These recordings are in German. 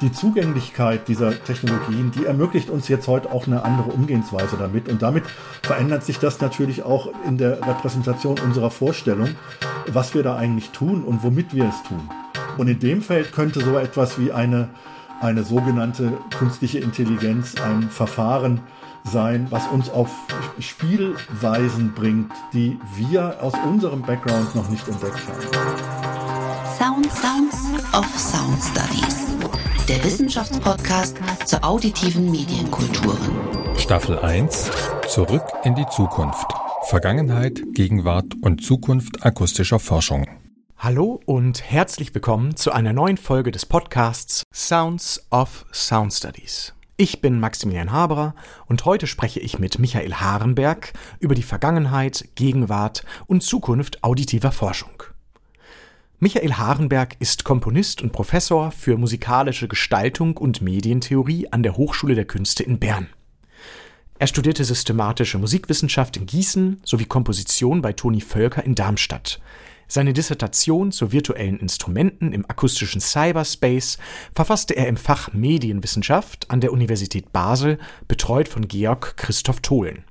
die Zugänglichkeit dieser Technologien, die ermöglicht uns jetzt heute auch eine andere Umgehensweise damit. Und damit verändert sich das natürlich auch in der Repräsentation unserer Vorstellung, was wir da eigentlich tun und womit wir es tun. Und in dem Feld könnte so etwas wie eine, eine sogenannte künstliche Intelligenz, ein Verfahren sein, was uns auf Spielweisen bringt, die wir aus unserem Background noch nicht entdeckt haben. Sound Sounds of Sound Studies der Wissenschaftspodcast zur auditiven Medienkulturen. Staffel 1 Zurück in die Zukunft. Vergangenheit, Gegenwart und Zukunft akustischer Forschung. Hallo und herzlich willkommen zu einer neuen Folge des Podcasts Sounds of Sound Studies. Ich bin Maximilian Haberer und heute spreche ich mit Michael Harenberg über die Vergangenheit, Gegenwart und Zukunft auditiver Forschung. Michael Harenberg ist Komponist und Professor für musikalische Gestaltung und Medientheorie an der Hochschule der Künste in Bern. Er studierte systematische Musikwissenschaft in Gießen sowie Komposition bei Toni Völker in Darmstadt. Seine Dissertation zu virtuellen Instrumenten im akustischen Cyberspace verfasste er im Fach Medienwissenschaft an der Universität Basel, betreut von Georg Christoph Tholen.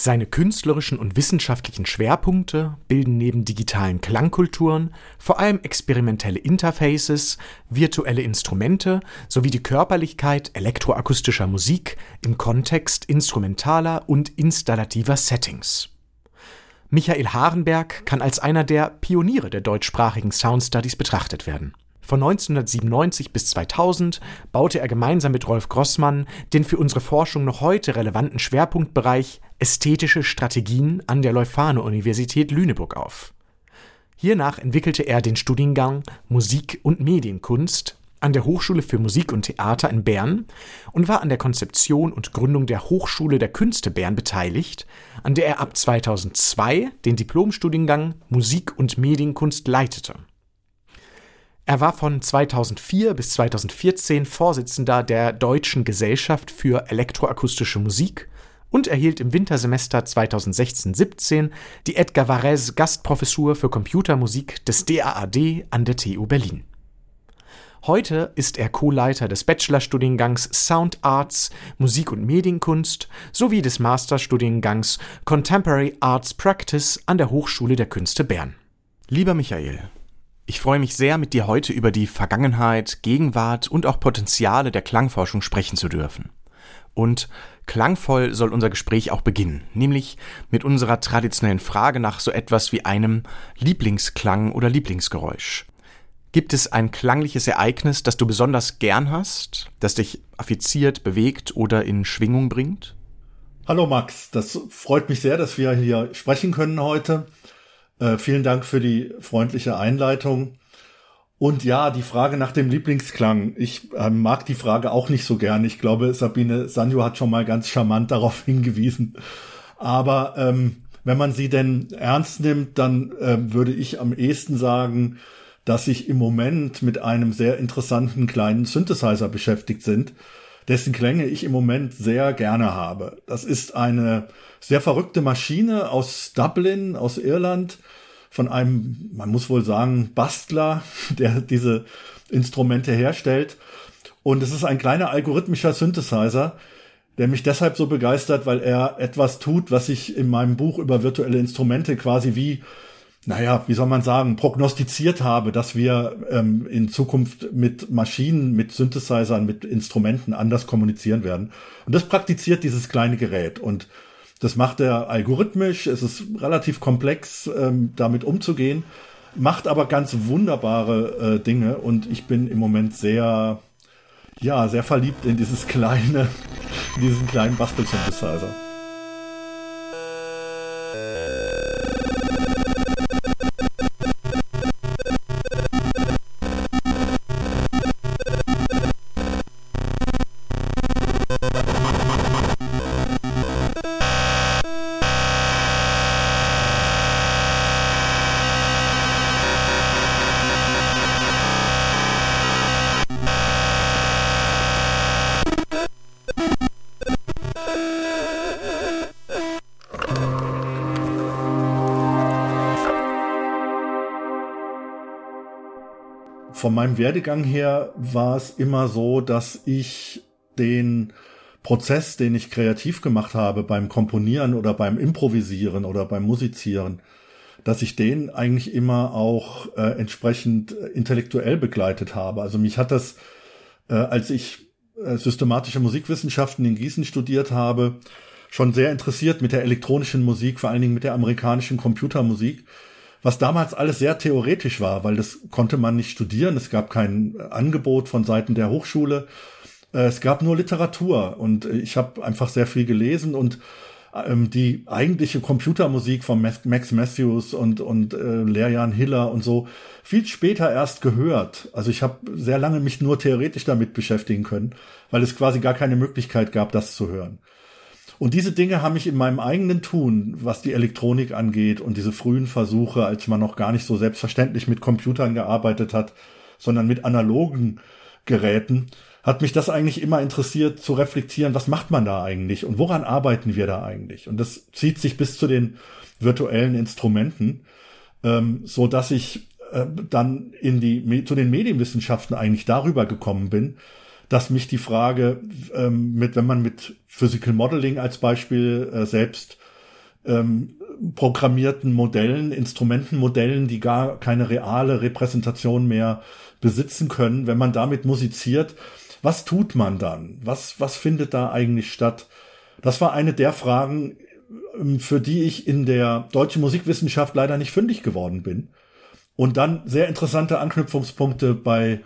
Seine künstlerischen und wissenschaftlichen Schwerpunkte bilden neben digitalen Klangkulturen vor allem experimentelle Interfaces, virtuelle Instrumente sowie die Körperlichkeit elektroakustischer Musik im Kontext instrumentaler und installativer Settings. Michael Harenberg kann als einer der Pioniere der deutschsprachigen Sound Studies betrachtet werden von 1997 bis 2000 baute er gemeinsam mit Rolf Grossmann den für unsere Forschung noch heute relevanten Schwerpunktbereich Ästhetische Strategien an der Leuphana-Universität Lüneburg auf. Hiernach entwickelte er den Studiengang Musik und Medienkunst an der Hochschule für Musik und Theater in Bern und war an der Konzeption und Gründung der Hochschule der Künste Bern beteiligt, an der er ab 2002 den Diplomstudiengang Musik und Medienkunst leitete. Er war von 2004 bis 2014 Vorsitzender der Deutschen Gesellschaft für elektroakustische Musik und erhielt im Wintersemester 2016-17 die Edgar Varese Gastprofessur für Computermusik des DAAD an der TU Berlin. Heute ist er Co-Leiter des Bachelorstudiengangs Sound Arts, Musik und Medienkunst sowie des Masterstudiengangs Contemporary Arts Practice an der Hochschule der Künste Bern. Lieber Michael, ich freue mich sehr, mit dir heute über die Vergangenheit, Gegenwart und auch Potenziale der Klangforschung sprechen zu dürfen. Und klangvoll soll unser Gespräch auch beginnen, nämlich mit unserer traditionellen Frage nach so etwas wie einem Lieblingsklang oder Lieblingsgeräusch. Gibt es ein klangliches Ereignis, das du besonders gern hast, das dich affiziert, bewegt oder in Schwingung bringt? Hallo Max, das freut mich sehr, dass wir hier sprechen können heute. Äh, vielen Dank für die freundliche Einleitung. Und ja, die Frage nach dem Lieblingsklang. Ich äh, mag die Frage auch nicht so gern. Ich glaube, Sabine Sanjo hat schon mal ganz charmant darauf hingewiesen. Aber ähm, wenn man sie denn ernst nimmt, dann äh, würde ich am ehesten sagen, dass sich im Moment mit einem sehr interessanten kleinen Synthesizer beschäftigt sind, dessen Klänge ich im Moment sehr gerne habe. Das ist eine sehr verrückte Maschine aus Dublin, aus Irland, von einem, man muss wohl sagen, Bastler, der diese Instrumente herstellt. Und es ist ein kleiner algorithmischer Synthesizer, der mich deshalb so begeistert, weil er etwas tut, was ich in meinem Buch über virtuelle Instrumente quasi wie, naja, wie soll man sagen, prognostiziert habe, dass wir ähm, in Zukunft mit Maschinen, mit Synthesizern, mit Instrumenten anders kommunizieren werden. Und das praktiziert dieses kleine Gerät. Und das macht er algorithmisch, es ist relativ komplex, ähm, damit umzugehen, macht aber ganz wunderbare äh, Dinge und ich bin im Moment sehr, ja, sehr verliebt in dieses kleine, in diesen kleinen Bastel-Synthesizer. Von meinem Werdegang her war es immer so, dass ich den Prozess, den ich kreativ gemacht habe beim Komponieren oder beim Improvisieren oder beim Musizieren, dass ich den eigentlich immer auch äh, entsprechend intellektuell begleitet habe. Also mich hat das, äh, als ich äh, systematische Musikwissenschaften in Gießen studiert habe, schon sehr interessiert mit der elektronischen Musik, vor allen Dingen mit der amerikanischen Computermusik, was damals alles sehr theoretisch war, weil das konnte man nicht studieren. Es gab kein Angebot von Seiten der Hochschule. Äh, es gab nur Literatur und ich habe einfach sehr viel gelesen und ähm, die eigentliche Computermusik von Max Matthews und, und äh, Lehrjan Hiller und so viel später erst gehört. Also ich habe sehr lange mich nur theoretisch damit beschäftigen können, weil es quasi gar keine Möglichkeit gab, das zu hören. Und diese Dinge haben mich in meinem eigenen Tun, was die Elektronik angeht und diese frühen Versuche, als man noch gar nicht so selbstverständlich mit Computern gearbeitet hat, sondern mit analogen Geräten, hat mich das eigentlich immer interessiert zu reflektieren, was macht man da eigentlich und woran arbeiten wir da eigentlich? Und das zieht sich bis zu den virtuellen Instrumenten, ähm, so dass ich äh, dann in die zu den Medienwissenschaften eigentlich darüber gekommen bin, dass mich die Frage ähm, mit, wenn man mit Physical Modeling als Beispiel äh, selbst ähm, programmierten Modellen, Instrumentenmodellen, die gar keine reale Repräsentation mehr besitzen können, wenn man damit musiziert, was tut man dann? Was, was findet da eigentlich statt? Das war eine der Fragen, ähm, für die ich in der deutschen Musikwissenschaft leider nicht fündig geworden bin. Und dann sehr interessante Anknüpfungspunkte bei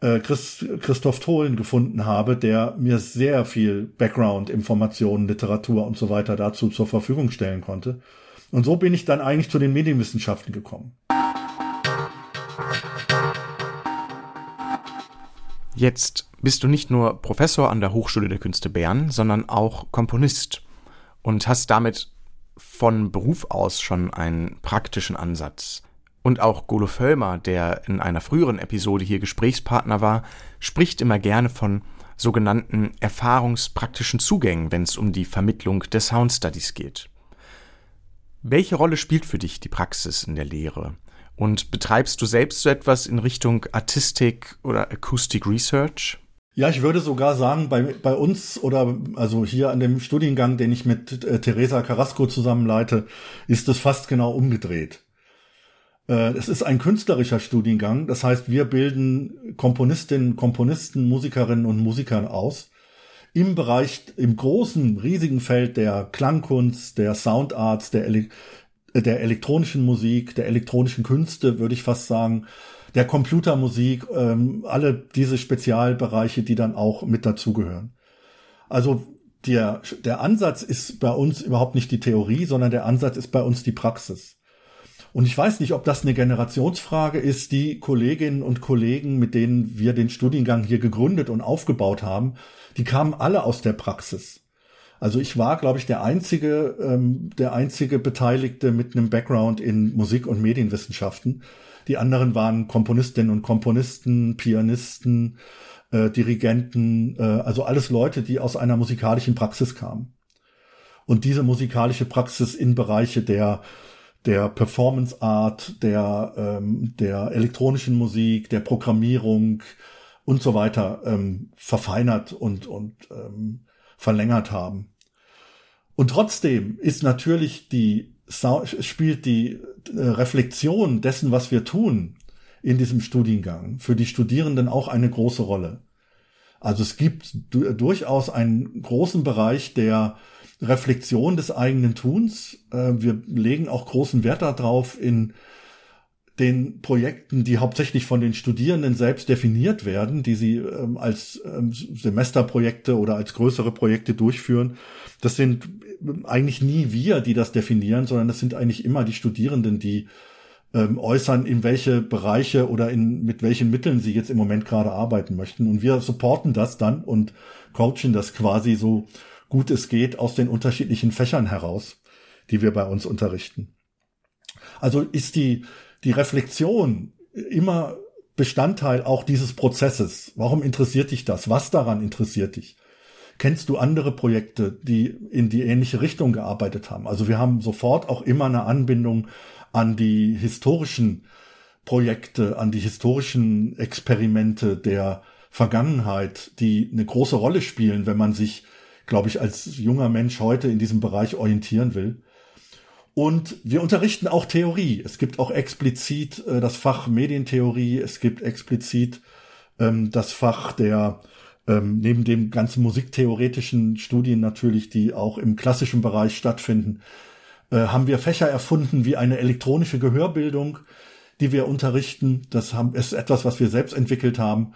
äh, Chris, Christoph Tholen gefunden habe, der mir sehr viel Background, Informationen, Literatur und so weiter dazu zur Verfügung stellen konnte. Und so bin ich dann eigentlich zu den Medienwissenschaften gekommen. Jetzt bist du nicht nur Professor an der Hochschule der Künste Bern, sondern auch Komponist und hast damit von Beruf aus schon einen praktischen Ansatz. Und auch Golo Völlmer, der in einer früheren Episode hier Gesprächspartner war, spricht immer gerne von sogenannten erfahrungspraktischen Zugängen, wenn es um die Vermittlung der Sound Studies geht. Welche Rolle spielt für dich die Praxis in der Lehre? Und betreibst du selbst so etwas in Richtung Artistik oder Acoustic Research? Ja, ich würde sogar sagen, bei, bei uns oder also hier an dem Studiengang, den ich mit äh, Teresa Carrasco zusammenleite, ist es fast genau umgedreht. Äh, es ist ein künstlerischer Studiengang, das heißt, wir bilden Komponistinnen, Komponisten, Musikerinnen und Musiker aus im Bereich, im großen, riesigen Feld der Klangkunst, der Soundarts, der Ele der elektronischen Musik, der elektronischen Künste, würde ich fast sagen, der Computermusik, ähm, alle diese Spezialbereiche, die dann auch mit dazugehören. Also der, der Ansatz ist bei uns überhaupt nicht die Theorie, sondern der Ansatz ist bei uns die Praxis. Und ich weiß nicht, ob das eine Generationsfrage ist, die Kolleginnen und Kollegen, mit denen wir den Studiengang hier gegründet und aufgebaut haben, die kamen alle aus der Praxis. Also ich war, glaube ich, der einzige, ähm, der einzige Beteiligte mit einem Background in Musik- und Medienwissenschaften. Die anderen waren Komponistinnen und Komponisten, Pianisten, äh, Dirigenten, äh, also alles Leute, die aus einer musikalischen Praxis kamen. Und diese musikalische Praxis in Bereiche der der Performance Art, der ähm, der elektronischen Musik, der Programmierung und so weiter ähm, verfeinert und und ähm, verlängert haben. Und trotzdem ist natürlich die spielt die äh, Reflexion dessen, was wir tun in diesem Studiengang für die Studierenden auch eine große Rolle. Also es gibt durchaus einen großen Bereich der Reflexion des eigenen Tuns. Äh, wir legen auch großen Wert darauf in den Projekten, die hauptsächlich von den Studierenden selbst definiert werden, die sie ähm, als ähm, Semesterprojekte oder als größere Projekte durchführen. Das sind eigentlich nie wir, die das definieren, sondern das sind eigentlich immer die Studierenden, die ähm, äußern, in welche Bereiche oder in, mit welchen Mitteln sie jetzt im Moment gerade arbeiten möchten. Und wir supporten das dann und coachen das quasi so gut es geht aus den unterschiedlichen Fächern heraus, die wir bei uns unterrichten. Also ist die, die Reflexion immer Bestandteil auch dieses Prozesses. Warum interessiert dich das? Was daran interessiert dich? Kennst du andere Projekte, die in die ähnliche Richtung gearbeitet haben? Also wir haben sofort auch immer eine Anbindung an die historischen Projekte, an die historischen Experimente der Vergangenheit, die eine große Rolle spielen, wenn man sich, glaube ich, als junger Mensch heute in diesem Bereich orientieren will. Und wir unterrichten auch Theorie. Es gibt auch explizit äh, das Fach Medientheorie. Es gibt explizit ähm, das Fach der ähm, neben dem ganzen musiktheoretischen Studien natürlich, die auch im klassischen Bereich stattfinden, äh, haben wir Fächer erfunden wie eine elektronische Gehörbildung, die wir unterrichten. Das haben, ist etwas, was wir selbst entwickelt haben.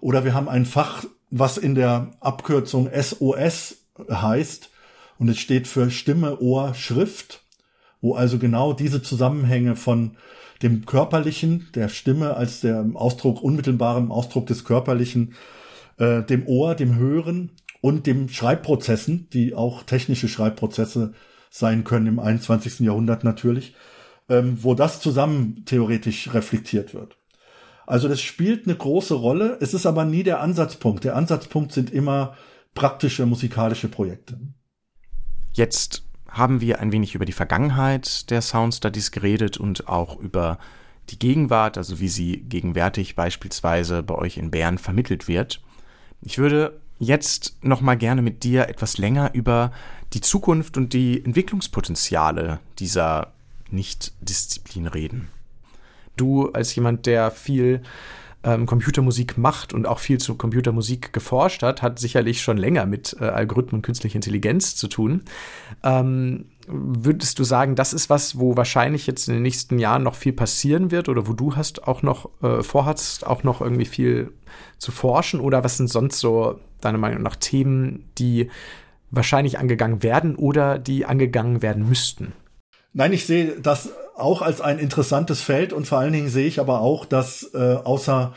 Oder wir haben ein Fach, was in der Abkürzung SOS heißt. Und es steht für Stimme, Ohr, Schrift wo also genau diese Zusammenhänge von dem Körperlichen, der Stimme als der Ausdruck, unmittelbaren Ausdruck des Körperlichen, äh, dem Ohr, dem Hören und dem Schreibprozessen, die auch technische Schreibprozesse sein können im 21. Jahrhundert natürlich, ähm, wo das zusammen theoretisch reflektiert wird. Also das spielt eine große Rolle. Es ist aber nie der Ansatzpunkt. Der Ansatzpunkt sind immer praktische musikalische Projekte. Jetzt haben wir ein wenig über die Vergangenheit der Sound Studies geredet und auch über die Gegenwart, also wie sie gegenwärtig beispielsweise bei euch in Bern vermittelt wird. Ich würde jetzt noch mal gerne mit dir etwas länger über die Zukunft und die Entwicklungspotenziale dieser Nicht-Disziplin reden. Du als jemand, der viel ähm, Computermusik macht und auch viel zu Computermusik geforscht hat, hat sicherlich schon länger mit äh, Algorithmen und künstlicher Intelligenz zu tun. Ähm, würdest du sagen, das ist was, wo wahrscheinlich jetzt in den nächsten Jahren noch viel passieren wird oder wo du hast auch noch äh, vorhast, auch noch irgendwie viel zu forschen? Oder was sind sonst so deiner Meinung nach Themen, die wahrscheinlich angegangen werden oder die angegangen werden müssten? Nein, ich sehe das auch als ein interessantes Feld und vor allen Dingen sehe ich aber auch, dass äh, außer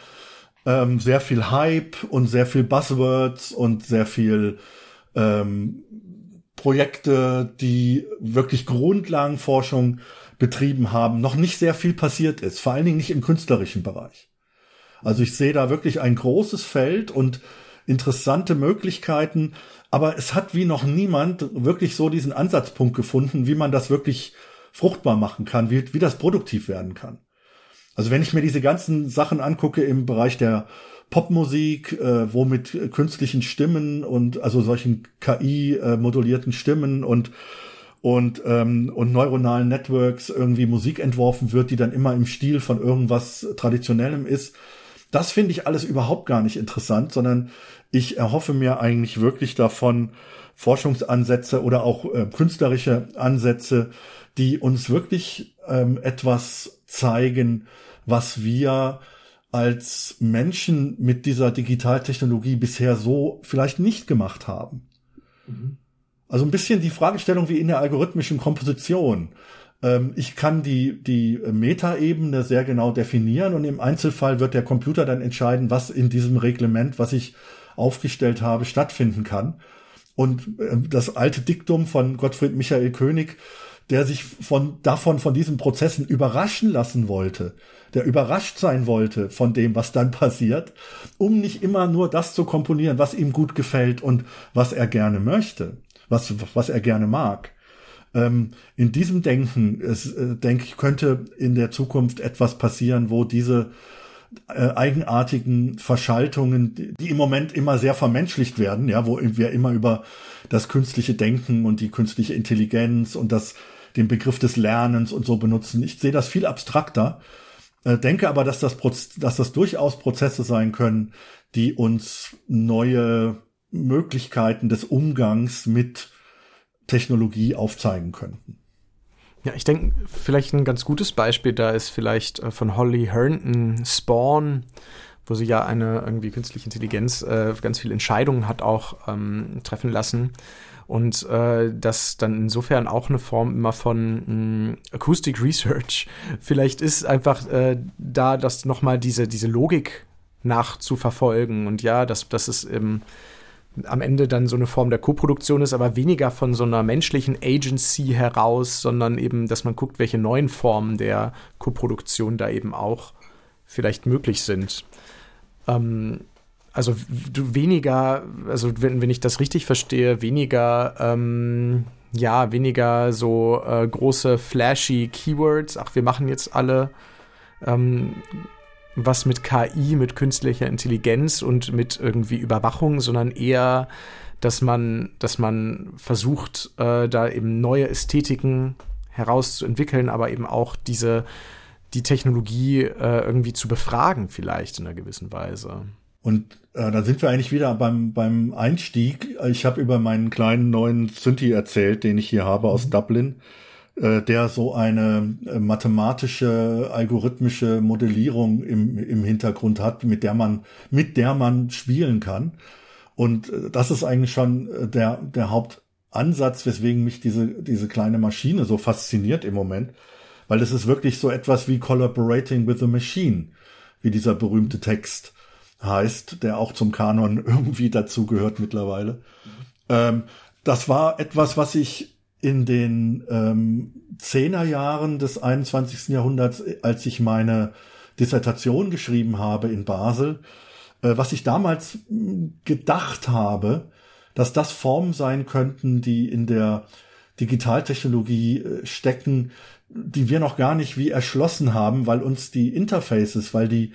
ähm, sehr viel Hype und sehr viel Buzzwords und sehr viel ähm, Projekte, die wirklich Grundlagenforschung betrieben haben, noch nicht sehr viel passiert ist, vor allen Dingen nicht im künstlerischen Bereich. Also ich sehe da wirklich ein großes Feld und interessante Möglichkeiten, aber es hat wie noch niemand wirklich so diesen Ansatzpunkt gefunden, wie man das wirklich fruchtbar machen kann, wie, wie das produktiv werden kann. Also wenn ich mir diese ganzen Sachen angucke im Bereich der Popmusik, äh, wo mit künstlichen Stimmen und also solchen KI-modulierten äh, Stimmen und und ähm, und neuronalen Networks irgendwie Musik entworfen wird, die dann immer im Stil von irgendwas Traditionellem ist. Das finde ich alles überhaupt gar nicht interessant, sondern ich erhoffe mir eigentlich wirklich davon Forschungsansätze oder auch äh, künstlerische Ansätze, die uns wirklich ähm, etwas zeigen, was wir als Menschen mit dieser Digitaltechnologie bisher so vielleicht nicht gemacht haben. Mhm. Also ein bisschen die Fragestellung wie in der algorithmischen Komposition. Ähm, ich kann die, die Metaebene sehr genau definieren und im Einzelfall wird der Computer dann entscheiden, was in diesem Reglement, was ich aufgestellt habe, stattfinden kann. Und äh, das alte Diktum von Gottfried Michael König, der sich von, davon, von diesen Prozessen überraschen lassen wollte, der überrascht sein wollte von dem, was dann passiert, um nicht immer nur das zu komponieren, was ihm gut gefällt und was er gerne möchte, was, was er gerne mag. Ähm, in diesem Denken, es, äh, denke ich, könnte in der Zukunft etwas passieren, wo diese äh, eigenartigen Verschaltungen, die, im Moment immer sehr vermenschlicht werden, ja, wo wir immer über das künstliche Denken und die künstliche Intelligenz und das den Begriff des Lernens und so benutzen. Ich sehe das viel abstrakter, äh, denke aber, dass das, dass das durchaus Prozesse sein können, die uns neue Möglichkeiten des Umgangs mit Technologie aufzeigen könnten. Ja, ich denke, vielleicht ein ganz gutes Beispiel da ist vielleicht äh, von Holly Herndon Spawn, wo sie ja eine irgendwie künstliche Intelligenz äh, ganz viele Entscheidungen hat auch ähm, treffen lassen. Und äh, das dann insofern auch eine Form immer von mh, hm, Acoustic Research vielleicht ist einfach äh, da, das nochmal diese, diese Logik nachzuverfolgen. Und ja, dass das ist eben am Ende dann so eine Form der Koproduktion ist, aber weniger von so einer menschlichen Agency heraus, sondern eben, dass man guckt, welche neuen Formen der Koproduktion da eben auch vielleicht möglich sind. Ähm, also weniger, also wenn, wenn ich das richtig verstehe, weniger, ähm, ja, weniger so äh, große flashy Keywords. Ach, wir machen jetzt alle ähm, was mit KI, mit künstlicher Intelligenz und mit irgendwie Überwachung, sondern eher, dass man, dass man versucht, äh, da eben neue Ästhetiken herauszuentwickeln, aber eben auch diese die Technologie äh, irgendwie zu befragen, vielleicht in einer gewissen Weise. Und äh, da sind wir eigentlich wieder beim, beim Einstieg. Ich habe über meinen kleinen neuen Synthi erzählt, den ich hier habe aus mhm. Dublin, der so eine äh, mathematische, algorithmische Modellierung im, im Hintergrund hat, mit der man, mit der man spielen kann. Und äh, das ist eigentlich schon äh, der, der Hauptansatz, weswegen mich diese, diese kleine Maschine so fasziniert im Moment weil es ist wirklich so etwas wie Collaborating with the Machine, wie dieser berühmte Text heißt, der auch zum Kanon irgendwie dazu gehört mittlerweile. Ähm, das war etwas, was ich in den ähm, Zehnerjahren des 21. Jahrhunderts, als ich meine Dissertation geschrieben habe in Basel, äh, was ich damals hm, gedacht habe, dass das Formen sein könnten, die in der Digitaltechnologie äh, stecken, die wir noch gar nicht wie erschlossen haben, weil uns die Interfaces, weil die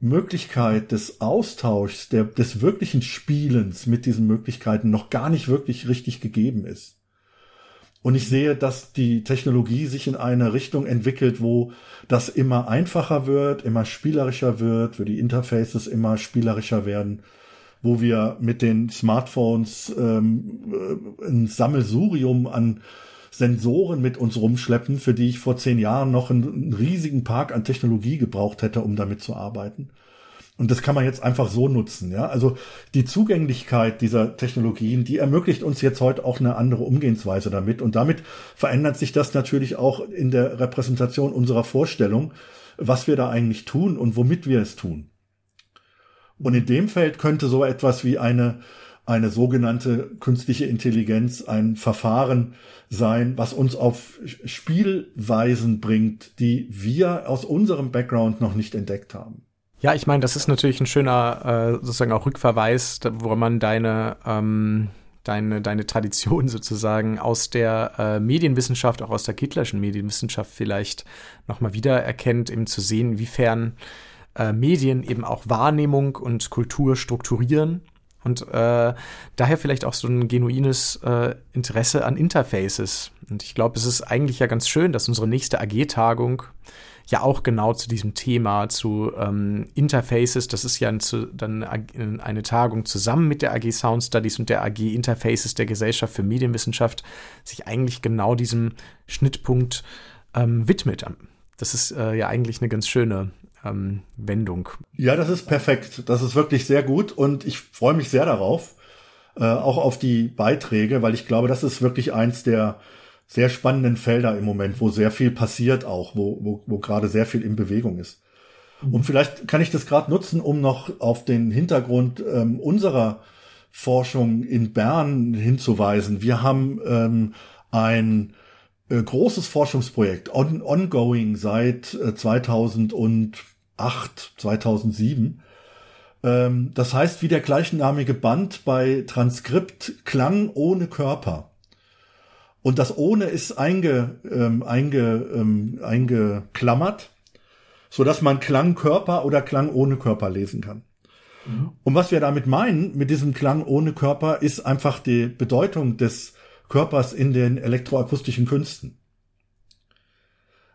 Möglichkeit des Austauschs, der, des wirklichen Spielens mit diesen Möglichkeiten noch gar nicht wirklich richtig gegeben ist. Und ich sehe, dass die Technologie sich in eine Richtung entwickelt, wo das immer einfacher wird, immer spielerischer wird, wo die Interfaces immer spielerischer werden, wo wir mit den Smartphones ähm, äh, ein Sammelsurium an Sensoren mit uns rumschleppen, für die ich vor zehn Jahren noch einen, einen riesigen Park an Technologie gebraucht hätte, um damit zu arbeiten. Und das kann man jetzt einfach so nutzen, ja. Also die Zugänglichkeit dieser Technologien, die ermöglicht uns jetzt heute auch eine andere Umgehensweise damit. Und damit verändert sich das natürlich auch in der Repräsentation unserer Vorstellung, was wir da eigentlich tun und womit wir es tun. Und in dem Feld könnte so etwas wie eine eine sogenannte künstliche Intelligenz ein Verfahren sein, was uns auf Spielweisen bringt, die wir aus unserem Background noch nicht entdeckt haben. Ja, ich meine, das ist natürlich ein schöner äh, sozusagen auch Rückverweis, wo man deine ähm, deine, deine Tradition sozusagen aus der äh, Medienwissenschaft, auch aus der Kittlerschen Medienwissenschaft vielleicht nochmal wieder erkennt, eben zu sehen, inwiefern äh, Medien eben auch Wahrnehmung und Kultur strukturieren und äh, daher vielleicht auch so ein genuines äh, Interesse an Interfaces. Und ich glaube, es ist eigentlich ja ganz schön, dass unsere nächste AG-Tagung ja auch genau zu diesem Thema, zu ähm, Interfaces, das ist ja ein, zu, dann eine Tagung zusammen mit der AG Sound Studies und der AG Interfaces der Gesellschaft für Medienwissenschaft, sich eigentlich genau diesem Schnittpunkt ähm, widmet. Das ist äh, ja eigentlich eine ganz schöne ähm, Wendung. Ja, das ist perfekt. Das ist wirklich sehr gut und ich freue mich sehr darauf, äh, auch auf die Beiträge, weil ich glaube, das ist wirklich eins der sehr spannenden Felder im Moment, wo sehr viel passiert auch, wo, wo, wo gerade sehr viel in Bewegung ist. Und vielleicht kann ich das gerade nutzen, um noch auf den Hintergrund ähm, unserer Forschung in Bern hinzuweisen. Wir haben ähm, ein äh, großes Forschungsprojekt on, ongoing seit äh, 2000 und 2008, 2007. Ähm, das heißt, wie der gleichnamige Band bei Transkript Klang ohne Körper. Und das ohne ist einge, ähm, einge, ähm, eingeklammert, so dass man Klang Körper oder Klang ohne Körper lesen kann. Mhm. Und was wir damit meinen, mit diesem Klang ohne Körper, ist einfach die Bedeutung des Körpers in den elektroakustischen Künsten.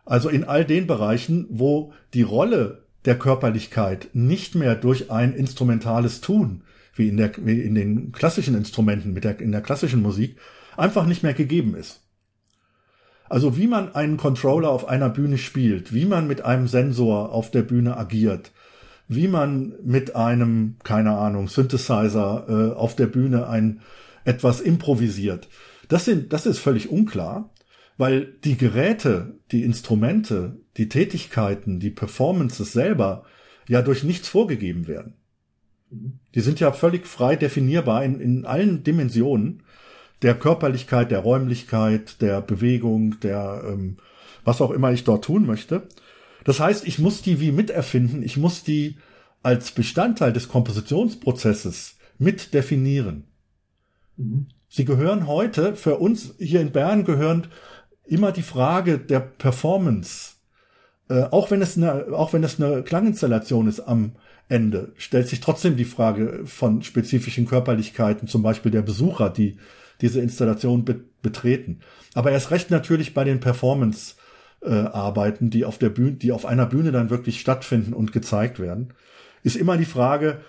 Also in all den Bereichen, wo die Rolle der Körperlichkeit nicht mehr durch ein instrumentales Tun, wie in, der, wie in den klassischen Instrumenten, mit der, in der klassischen Musik, einfach nicht mehr gegeben ist. Also wie man einen Controller auf einer Bühne spielt, wie man mit einem Sensor auf der Bühne agiert, wie man mit einem, keine Ahnung, Synthesizer äh, auf der Bühne ein etwas improvisiert. Das sind, das ist völlig unklar, weil die Geräte, die Instrumente, die Tätigkeiten, die Performances selber ja durch nichts vorgegeben werden. Die sind ja völlig frei definierbar in, in allen Dimensionen der Körperlichkeit, der Räumlichkeit, der Bewegung, der ähm, was auch immer ich dort tun möchte. Das heißt, ich muss die wie miterfinden, ich muss die als Bestandteil des Kompositionsprozesses mit definieren. Mhm. Sie gehören heute, für uns hier in Bern gehören immer die Frage der Performance äh, auch wenn es eine, auch wenn es eine Klanginstallation ist am Ende, stellt sich trotzdem die Frage von spezifischen Körperlichkeiten, zum Beispiel der Besucher, die diese Installation be betreten. Aber erst recht natürlich bei den Performance äh, Arbeiten, die auf der Bühne, die auf einer Bühne dann wirklich stattfinden und gezeigt werden, ist immer die Frage,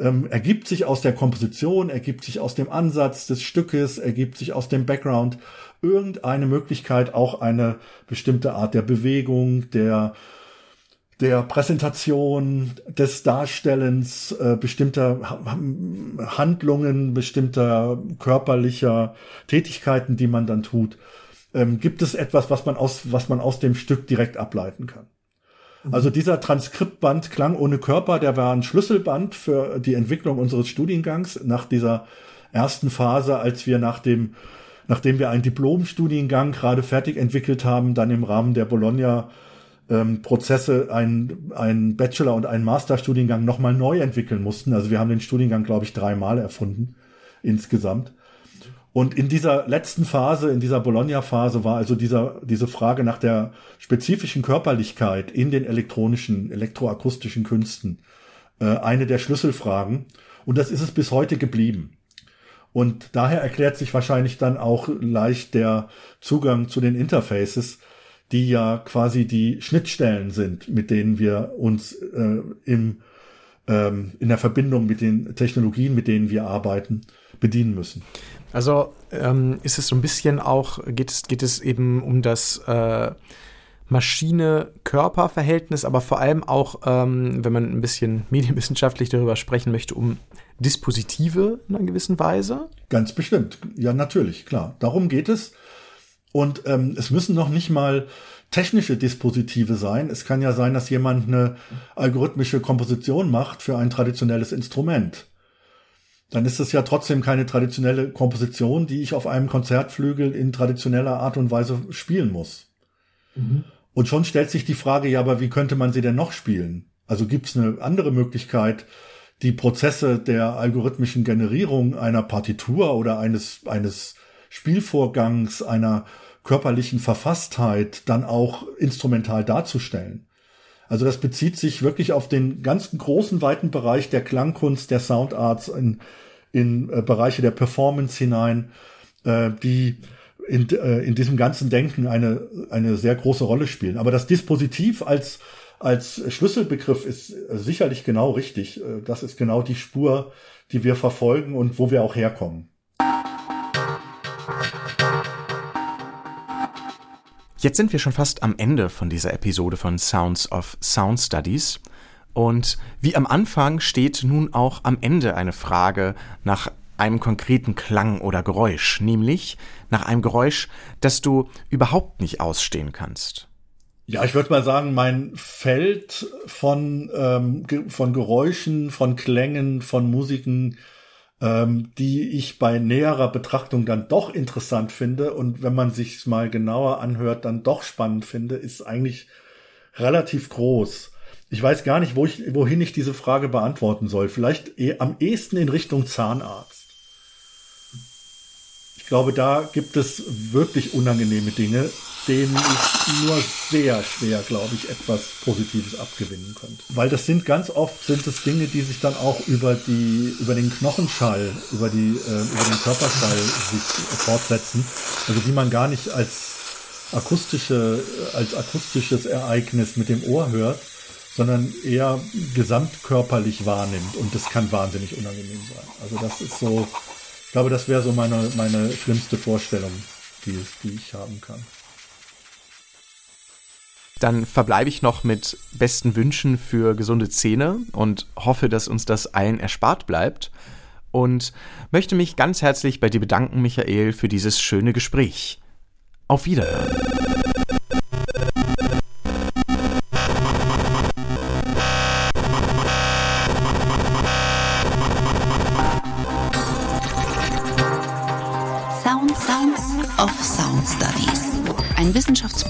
ähm, ergibt sich aus der Komposition, ergibt sich aus dem Ansatz des Stückes, ergibt sich aus dem Background irgendeine Möglichkeit, auch eine bestimmte Art der Bewegung, der der Präsentation, des Darstellens äh, bestimmter Handlungen, bestimmter körperlicher Tätigkeiten, die man dann tut, ähm, gibt es etwas, was man aus, was man aus dem Stück direkt ableiten kann. Mhm. Also dieser Transkriptband Klang ohne Körper, der war ein Schlüsselband für die Entwicklung unseres Studiengangs nach dieser ersten Phase, als wir nach dem, nachdem wir einen Diplomstudiengang gerade fertig entwickelt haben, dann im Rahmen der Bologna ähm, Prozesse ein, ein Bachelor- und einen Masterstudiengang nochmal neu entwickeln mussten. Also wir haben den Studiengang, glaube ich, dreimal erfunden insgesamt. Und in dieser letzten Phase, in dieser Bologna-Phase war also dieser, diese Frage nach der spezifischen Körperlichkeit in den elektronischen, elektroakustischen Künsten äh, eine der Schlüsselfragen. Und das ist es bis heute geblieben. Und daher erklärt sich wahrscheinlich dann auch leicht der Zugang zu den Interfaces, die ja quasi die Schnittstellen sind, mit denen wir uns äh, im, ähm, in der Verbindung mit den Technologien, mit denen wir arbeiten, bedienen müssen. Also ähm, ist es so ein bisschen auch, geht es, geht es eben um das äh, Maschine-Körper-Verhältnis, aber vor allem auch, ähm, wenn man ein bisschen medienwissenschaftlich darüber sprechen möchte, um Dispositive in einer gewissen Weise? Ganz bestimmt. Ja, natürlich, klar. Darum geht es. Und ähm, es müssen noch nicht mal technische Dispositive sein. Es kann ja sein, dass jemand eine algorithmische Komposition macht für ein traditionelles Instrument dann ist es ja trotzdem keine traditionelle Komposition, die ich auf einem Konzertflügel in traditioneller Art und Weise spielen muss. Mhm. Und schon stellt sich die Frage, ja, aber wie könnte man sie denn noch spielen? Also gibt es eine andere Möglichkeit, die Prozesse der algorithmischen Generierung einer Partitur oder eines, eines Spielvorgangs, einer körperlichen Verfasstheit dann auch instrumental darzustellen. Also das bezieht sich wirklich auf den ganzen großen, weiten Bereich der Klangkunst, der Soundarts in, in äh, Bereiche der Performance hinein, äh, die in, äh, in diesem ganzen Denken eine, eine sehr große Rolle spielen. Aber das Dispositiv als, als Schlüsselbegriff ist äh, sicherlich genau richtig. Äh, das ist genau die Spur, die wir verfolgen und wo wir auch herkommen. Jetzt sind wir schon fast am Ende von dieser Episode von Sounds of Sound Studies. Und wie am Anfang steht nun auch am Ende eine Frage nach einem konkreten Klang oder Geräusch, nämlich nach einem Geräusch, das du überhaupt nicht ausstehen kannst. Ja, ich würde mal sagen, mein Feld von, ähm, von Geräuschen, von Klängen, von Musiken ähm, die ich bei näherer Betrachtung dann doch interessant finde und wenn man sich mal genauer anhört, dann doch spannend finde, ist eigentlich relativ groß. Ich weiß gar nicht, wo ich, wohin ich diese Frage beantworten soll. Vielleicht eh, am ehesten in Richtung Zahnarzt. Ich glaube, da gibt es wirklich unangenehme Dinge, denen ich nur sehr schwer, glaube ich, etwas Positives abgewinnen könnte. Weil das sind ganz oft sind es Dinge, die sich dann auch über die, über den Knochenschall, über die, äh, über den Körperschall sich fortsetzen. Also die man gar nicht als akustische, als akustisches Ereignis mit dem Ohr hört, sondern eher gesamtkörperlich wahrnimmt. Und das kann wahnsinnig unangenehm sein. Also das ist so, glaube, das wäre so meine, meine schlimmste Vorstellung, die, die ich haben kann. Dann verbleibe ich noch mit besten Wünschen für gesunde Zähne und hoffe, dass uns das allen erspart bleibt. Und möchte mich ganz herzlich bei dir bedanken, Michael, für dieses schöne Gespräch. Auf Wiederhören.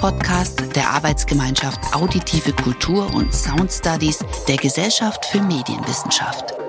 Wissenschaftspodcast der Arbeitsgemeinschaft Auditive Kultur und Sound Studies der Gesellschaft für Medienwissenschaft.